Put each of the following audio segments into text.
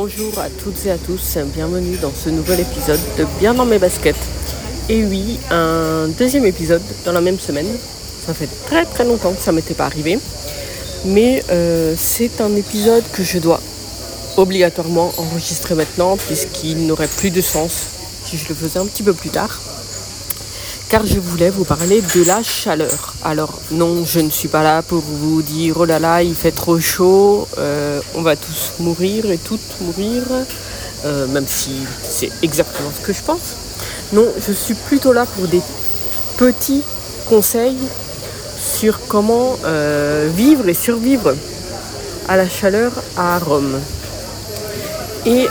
Bonjour à toutes et à tous, bienvenue dans ce nouvel épisode de Bien dans mes baskets. Et oui, un deuxième épisode dans la même semaine. Ça fait très très longtemps que ça m'était pas arrivé. Mais euh, c'est un épisode que je dois obligatoirement enregistrer maintenant puisqu'il n'aurait plus de sens si je le faisais un petit peu plus tard car je voulais vous parler de la chaleur. Alors non, je ne suis pas là pour vous dire oh là là, il fait trop chaud, euh, on va tous mourir et toutes mourir, euh, même si c'est exactement ce que je pense. Non, je suis plutôt là pour des petits conseils sur comment euh, vivre et survivre à la chaleur à Rome. Et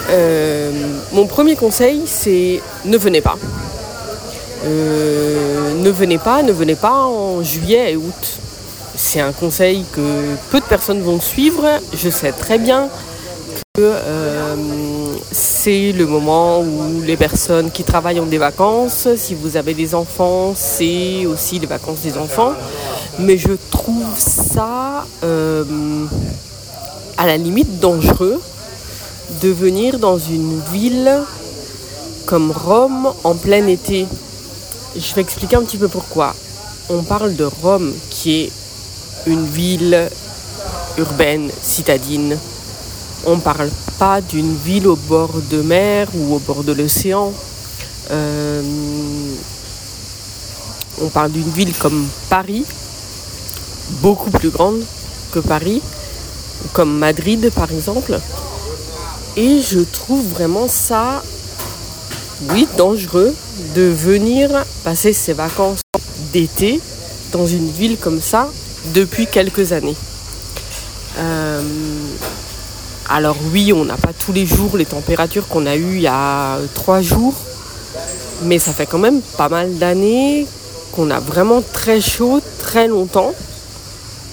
mon premier conseil, c'est ne venez pas. Euh, ne venez pas, ne venez pas en juillet et août. C'est un conseil que peu de personnes vont suivre. Je sais très bien que euh, c'est le moment où les personnes qui travaillent ont des vacances. Si vous avez des enfants, c'est aussi les vacances des enfants. Mais je trouve ça euh, à la limite dangereux de venir dans une ville comme Rome en plein été. Je vais expliquer un petit peu pourquoi. On parle de Rome, qui est une ville urbaine, citadine. On ne parle pas d'une ville au bord de mer ou au bord de l'océan. Euh, on parle d'une ville comme Paris, beaucoup plus grande que Paris, comme Madrid par exemple. Et je trouve vraiment ça oui, dangereux de venir passer ses vacances d'été dans une ville comme ça depuis quelques années. Euh, alors oui, on n'a pas tous les jours les températures qu'on a eues il y a trois jours, mais ça fait quand même pas mal d'années qu'on a vraiment très chaud très longtemps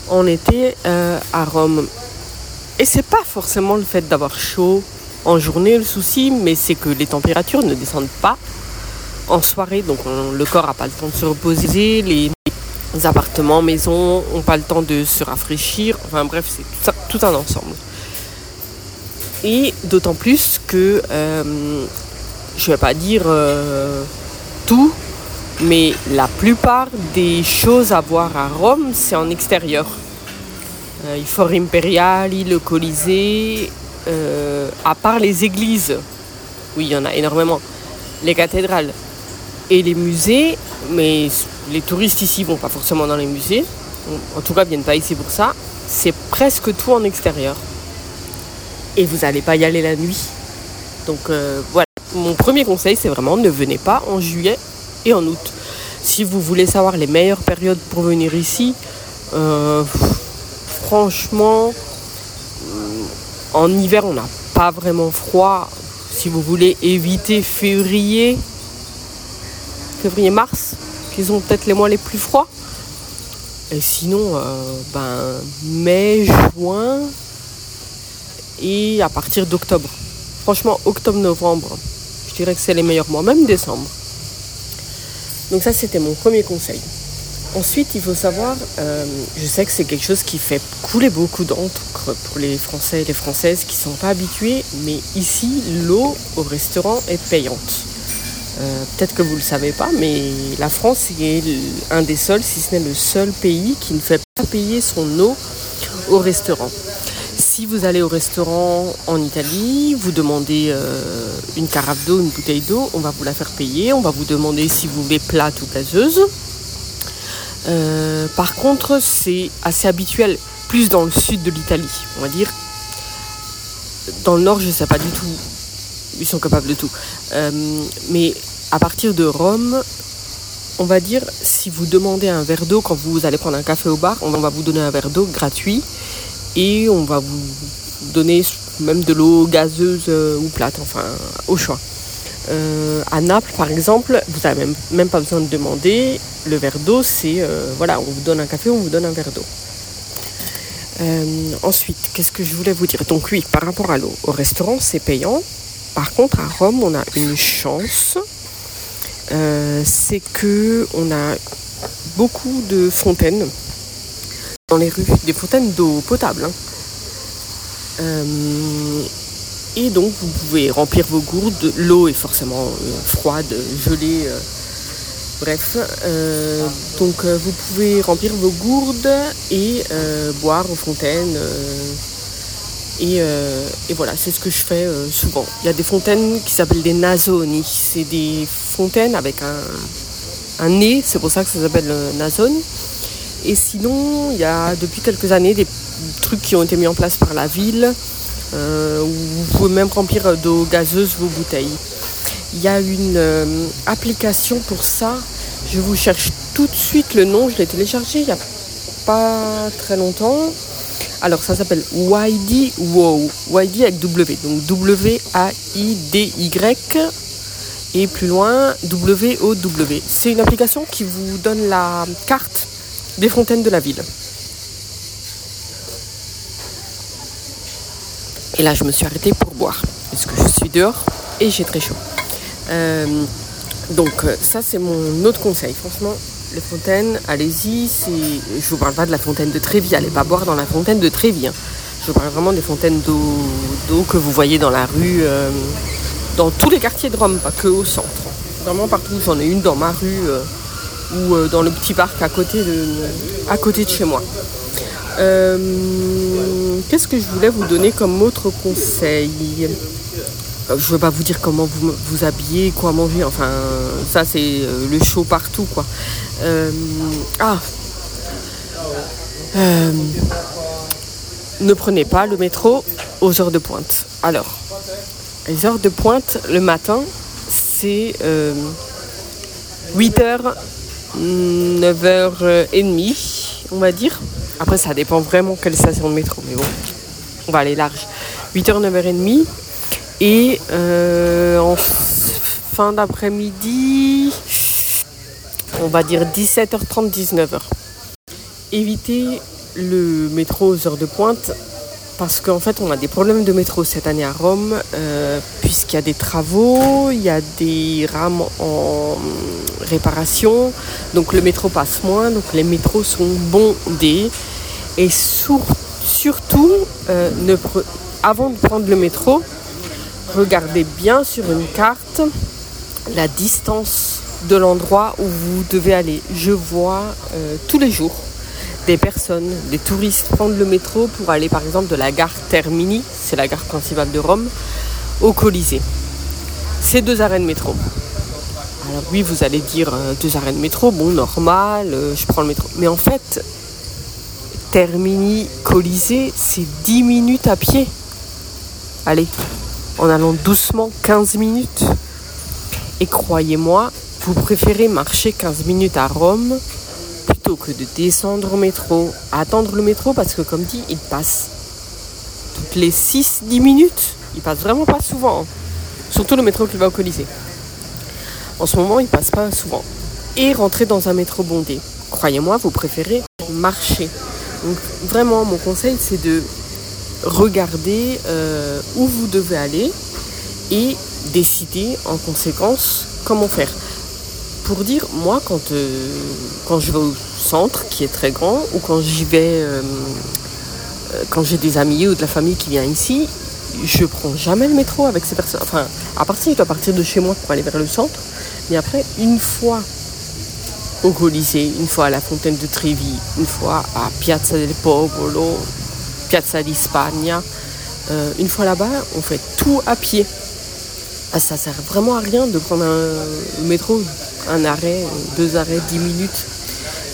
en été euh, à Rome. Et c'est pas forcément le fait d'avoir chaud en journée le souci, mais c'est que les températures ne descendent pas en soirée, donc le corps n'a pas le temps de se reposer, les, appartements, maisons n'ont pas le temps de se rafraîchir, enfin bref, c'est tout, un ensemble. Et d'autant plus que, euh, je ne vais pas dire euh, tout, mais la plupart des choses à voir à Rome, c'est en extérieur. Euh, il Fort Imperiali, le Colisée, euh, à part les églises, oui, il y en a énormément, les cathédrales et les musées, mais les touristes ici vont pas forcément dans les musées, en tout cas, viennent pas ici pour ça, c'est presque tout en extérieur. Et vous n'allez pas y aller la nuit. Donc euh, voilà, mon premier conseil, c'est vraiment ne venez pas en juillet et en août. Si vous voulez savoir les meilleures périodes pour venir ici, euh, franchement, en hiver, on n'a pas vraiment froid. Si vous voulez éviter février, février-mars, qui sont peut-être les mois les plus froids. Et sinon, euh, ben, mai, juin et à partir d'octobre. Franchement, octobre-novembre, je dirais que c'est les meilleurs mois, même décembre. Donc ça, c'était mon premier conseil. Ensuite, il faut savoir, euh, je sais que c'est quelque chose qui fait couler beaucoup d'encre pour les Français et les Françaises qui ne sont pas habitués, mais ici, l'eau au restaurant est payante. Euh, peut-être que vous ne le savez pas, mais la France est un des seuls, si ce n'est le seul pays qui ne fait pas payer son eau au restaurant. Si vous allez au restaurant en Italie, vous demandez euh, une carafe d'eau, une bouteille d'eau, on va vous la faire payer. On va vous demander si vous voulez plate ou gazeuse. Euh, par contre, c'est assez habituel, plus dans le sud de l'Italie, on va dire. Dans le nord, je ne sais pas du tout. Ils sont capables de tout. Euh, mais à partir de Rome, on va dire, si vous demandez un verre d'eau quand vous allez prendre un café au bar, on va vous donner un verre d'eau gratuit et on va vous donner même de l'eau gazeuse euh, ou plate, enfin au choix. Euh, à Naples, par exemple, vous n'avez même, pas besoin de demander. Le verre d'eau, c'est voilà, on vous donne un café, on vous donne un verre d'eau. Ensuite, qu'est-ce que je voulais vous dire? Donc oui, par rapport à l'eau, au restaurant, c'est payant. Par contre, à Rome, on a une chance. c'est que on a beaucoup de fontaines dans les rues, des fontaines d'eau potable. Hein. Et donc vous pouvez remplir vos gourdes. L'eau est forcément froide, gelée. Bref, donc vous pouvez remplir vos gourdes et boire aux fontaines. Et, voilà, c'est ce que je fais souvent. Il y a des fontaines qui s'appellent des nasoni. C'est des fontaines avec un, un nez, c'est pour ça que ça s'appelle nasoni. Et sinon, il y a depuis quelques années des trucs qui ont été mis en place par la ville. Euh, où vous pouvez même remplir d'eau gazeuse vos bouteilles. Il y a une euh, application pour ça. Je vous cherche tout de suite le nom. Je l'ai téléchargé il n'y a pas très longtemps. Alors ça s'appelle YD Wow. YD avec W. Donc W-A-I-D-Y et plus loin W-O-W. C'est une application qui vous donne la carte des fontaines de la ville. Et là, je me suis arrêtée pour boire, parce que je suis dehors et j'ai très chaud. Euh, donc, euh, ça, c'est mon autre conseil. Franchement, les fontaines, allez-y. Je vous parle pas de la fontaine de Trévis. Allez pas boire dans la fontaine de Trévis. Hein. Je vous parle vraiment des fontaines d'eau que vous voyez dans la rue, euh, dans tous les quartiers de Rome, pas que au centre. Vraiment partout. J'en ai une dans ma rue ou euh, dans le petit parc à côté de, chez moi. Euh, qu'est-ce que je voulais vous donner comme autre conseil? euh, je ne vais pas vous dire comment vous vous habiller, quoi manger, enfin ça c'est le chaud partout quoi. ah Ne prenez pas le métro aux heures de pointe. Alors, les heures de pointe le matin, c'est 8 heures 9h30, on va dire. Après, ça dépend vraiment quelle station de métro, mais bon, on va aller large. 8h, 9h30. Et euh, en fin d'après-midi, on va dire 17h30, 19h. Évitez le métro aux heures de pointe parce qu'en fait on a des problèmes de métro cette année à Rome, euh, puisqu'il y a des travaux, il y a des rames en réparation, donc le métro passe moins, donc les métros sont bondés. Et surtout, euh, avant de prendre le métro, regardez bien sur une carte la distance de l'endroit où vous devez aller. Je vois euh, tous les jours des personnes, des touristes prendre le métro pour aller par exemple de la gare Termini, c'est la gare principale de Rome, au Colisée. C'est deux arrêts de métro. Alors oui, vous allez dire euh, deux arrêts de métro, bon, normal, euh, je prends le métro. Mais en fait, Termini, Colisée, c'est 10 minutes à pied. Allez, en allant doucement, 15 minutes. Et croyez-moi, vous préférez marcher 15 minutes à Rome que de descendre au métro, attendre le métro parce que comme dit, il passe toutes les 6-10 minutes. Il passe vraiment pas souvent. Surtout le métro qui va au Colisée. En ce moment, il passe pas souvent. Et rentrer dans un métro bondé. Croyez-moi, vous préférez marcher. Donc vraiment, mon conseil, c'est de regarder euh, où vous devez aller et décider en conséquence comment faire. Pour dire, moi, quand, euh, quand je vais au centre, qui est très grand, ou quand j'y vais, euh, quand j'ai des amis ou de la famille qui vient ici, je prends jamais le métro avec ces personnes. Enfin, à partir, il doit partir de chez moi pour aller vers le centre. Mais après, une fois au Colisée, une fois à la Fontaine de Trevi, une fois à Piazza del Popolo, Piazza di Spagna, une fois là-bas, on fait tout à pied. Ah, ça sert vraiment à rien de prendre un métro un arrêt, deux arrêts, dix minutes,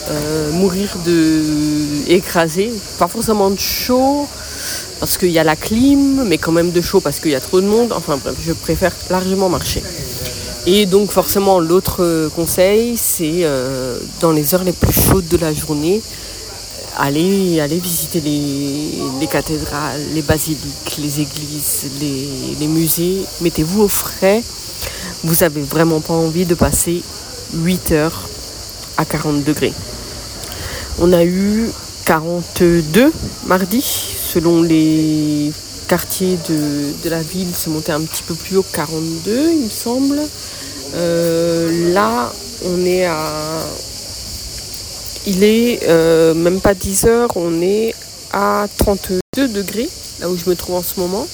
euh, mourir de écrasé, pas forcément de chaud parce qu'il y a la clim, mais quand même de chaud parce qu'il y a trop de monde. Enfin bref, je préfère largement marcher. Et donc forcément l'autre conseil, c'est euh, dans les heures les plus chaudes de la journée, aller, aller visiter les, cathédrales, les basiliques, les églises, les, les musées. Mettez-vous au frais. Vous n'avez vraiment pas envie de passer 8 heures à 40 degrés. On a eu 42 mardi, selon les quartiers de, la ville, c'est monté un petit peu plus haut, 42 il me semble. Euh, là, on est à... Il est euh, même pas 10 heures, on est à 32 degrés, là où je me trouve en ce moment.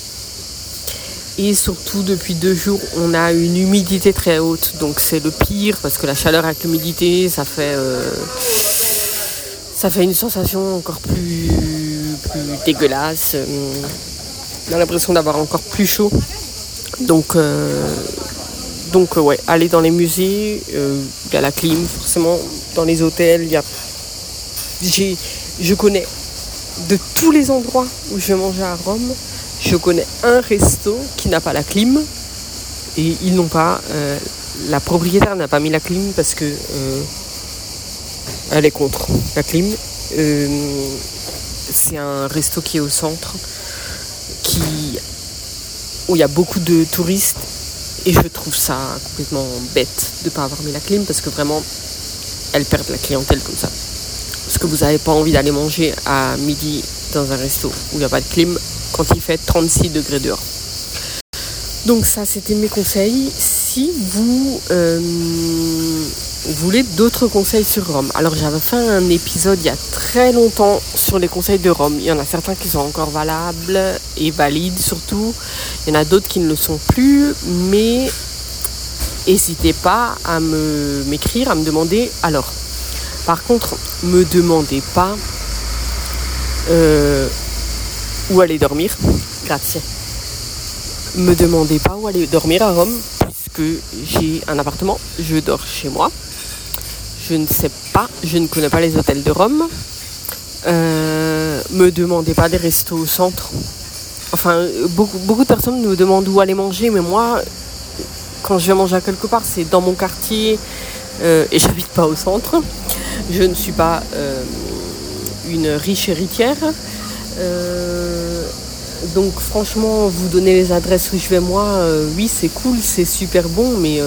Et surtout, depuis deux jours, on a une humidité très haute. Donc c'est le pire parce que la chaleur avec l'humidité, ça fait, euh, ça fait une sensation encore plus, plus dégueulasse. On a l'impression d'avoir encore plus chaud. Donc, euh, donc ouais, aller dans les musées, il y a la clim forcément. Dans les hôtels, il y a... Je connais de tous les endroits où je manger à Rome, je connais un resto qui n'a pas la clim et ils n'ont pas. Euh, la propriétaire n'a pas mis la clim parce que euh, elle est contre la clim. Euh, c'est un resto qui est au centre, qui où il y a beaucoup de touristes et je trouve ça complètement bête de ne pas avoir mis la clim parce que vraiment elle perd la clientèle comme ça. Parce que vous n'avez pas envie d'aller manger à midi dans un resto où il n'y a pas de clim quand il fait 36 degrés dehors. Donc ça, c'était mes conseils. Si vous euh, voulez d'autres conseils sur Rome, alors j'avais fait un épisode il y a très longtemps sur les conseils de Rome. Il y en a certains qui sont encore valables et valides surtout. Il y en a d'autres qui ne le sont plus, mais n'hésitez pas à me m'écrire, à me demander alors par contre, me demandez pas euh, où aller dormir. Grazie. Me demandez pas où aller dormir à Rome, puisque j'ai un appartement, je dors chez moi. Je ne sais pas, je ne connais pas les hôtels de Rome. Euh, me demandez pas des restos au centre. Enfin, beaucoup, beaucoup de personnes me demandent où aller manger, mais moi, quand je vais manger à quelque part, c'est dans mon quartier euh, et j'habite pas au centre. Je ne suis pas euh, une riche héritière. Euh, donc franchement, vous donner les adresses où je vais moi, oui c'est cool, c'est super bon, mais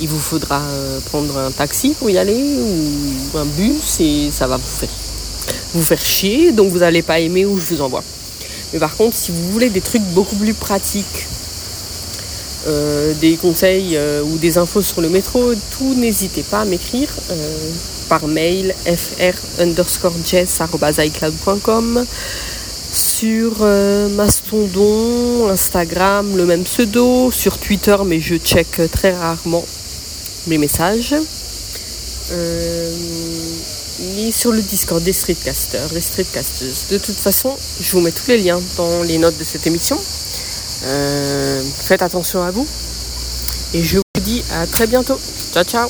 il vous faudra prendre un taxi pour y aller ou un bus et ça va vous faire, vous faire chier, donc vous n'allez pas aimer où je vous envoie. Mais par contre, si vous voulez des trucs beaucoup plus pratiques, euh, des conseils euh, ou des infos sur le métro, tout, n'hésitez pas à m'écrire euh, par mail fr underscore sur Mastodon, Instagram, le même pseudo, sur Twitter, mais je check très rarement mes messages. et sur le Discord des streetcasters, les streetcasters. De toute façon, je vous mets tous les liens dans les notes de cette émission. Euh, faites attention à vous. Et je vous dis à très bientôt. Ciao, ciao